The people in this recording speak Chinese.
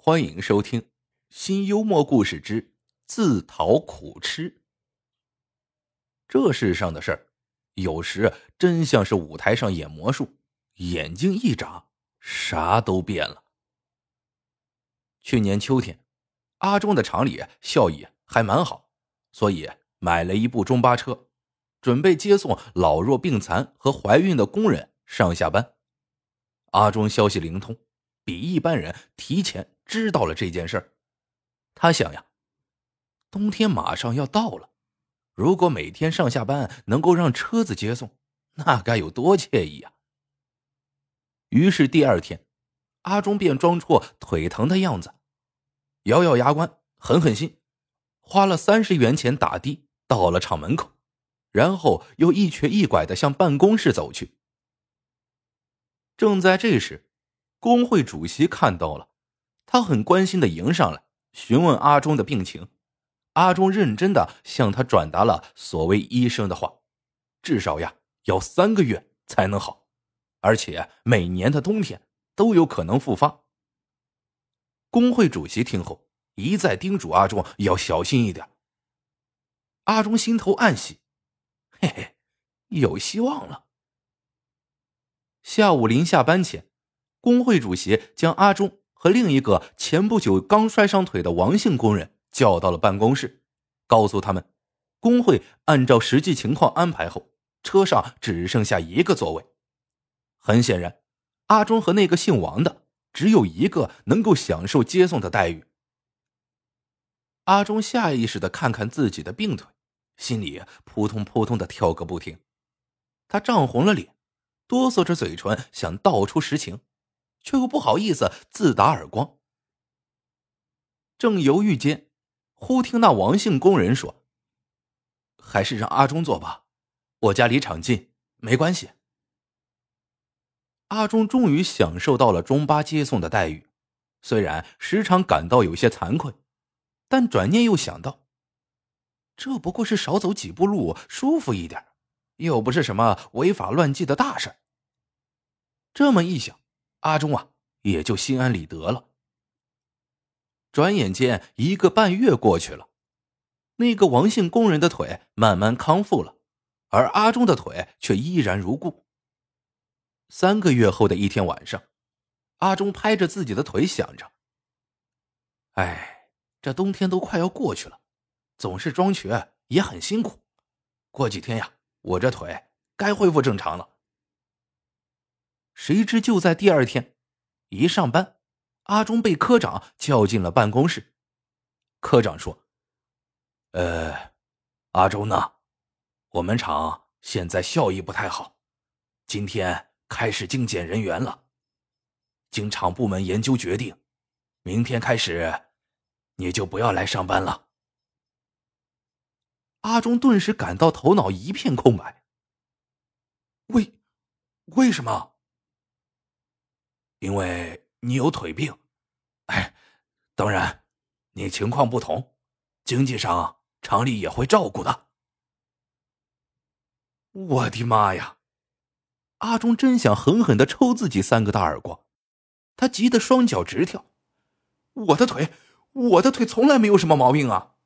欢迎收听新幽默故事之自讨苦吃。这世上的事儿，有时真像是舞台上演魔术，眼睛一眨，啥都变了。去年秋天，阿忠的厂里效益还蛮好，所以买了一部中巴车，准备接送老弱病残和怀孕的工人上下班。阿忠消息灵通，比一般人提前。知道了这件事儿，他想呀，冬天马上要到了，如果每天上下班能够让车子接送，那该有多惬意啊！于是第二天，阿忠便装出腿疼的样子，咬咬牙关，狠狠心，花了三十元钱打的到了厂门口，然后又一瘸一拐的向办公室走去。正在这时，工会主席看到了。他很关心的迎上来，询问阿忠的病情。阿忠认真的向他转达了所谓医生的话：至少呀，要三个月才能好，而且每年的冬天都有可能复发。工会主席听后一再叮嘱阿忠要小心一点。阿忠心头暗喜，嘿嘿，有希望了。下午临下班前，工会主席将阿忠。和另一个前不久刚摔伤腿的王姓工人叫到了办公室，告诉他们，工会按照实际情况安排后，车上只剩下一个座位。很显然，阿忠和那个姓王的只有一个能够享受接送的待遇。阿忠下意识的看看自己的病腿，心里扑通扑通的跳个不停，他涨红了脸，哆嗦着嘴唇，想道出实情。却又不好意思自打耳光。正犹豫间，忽听那王姓工人说：“还是让阿忠坐吧，我家离厂近，没关系。”阿忠终于享受到了中巴接送的待遇，虽然时常感到有些惭愧，但转念又想到，这不过是少走几步路，舒服一点，又不是什么违法乱纪的大事。这么一想。阿忠啊，也就心安理得了。转眼间一个半月过去了，那个王姓工人的腿慢慢康复了，而阿忠的腿却依然如故。三个月后的一天晚上，阿忠拍着自己的腿，想着：“哎，这冬天都快要过去了，总是装瘸也很辛苦。过几天呀，我这腿该恢复正常了。”谁知就在第二天，一上班，阿忠被科长叫进了办公室。科长说：“呃，阿忠呢？我们厂现在效益不太好，今天开始精简人员了。经厂部门研究决定，明天开始，你就不要来上班了。”阿忠顿时感到头脑一片空白。为为什么？因为你有腿病，哎，当然，你情况不同，经济上厂里也会照顾的。我的妈呀！阿忠真想狠狠的抽自己三个大耳光，他急得双脚直跳。我的腿，我的腿从来没有什么毛病啊！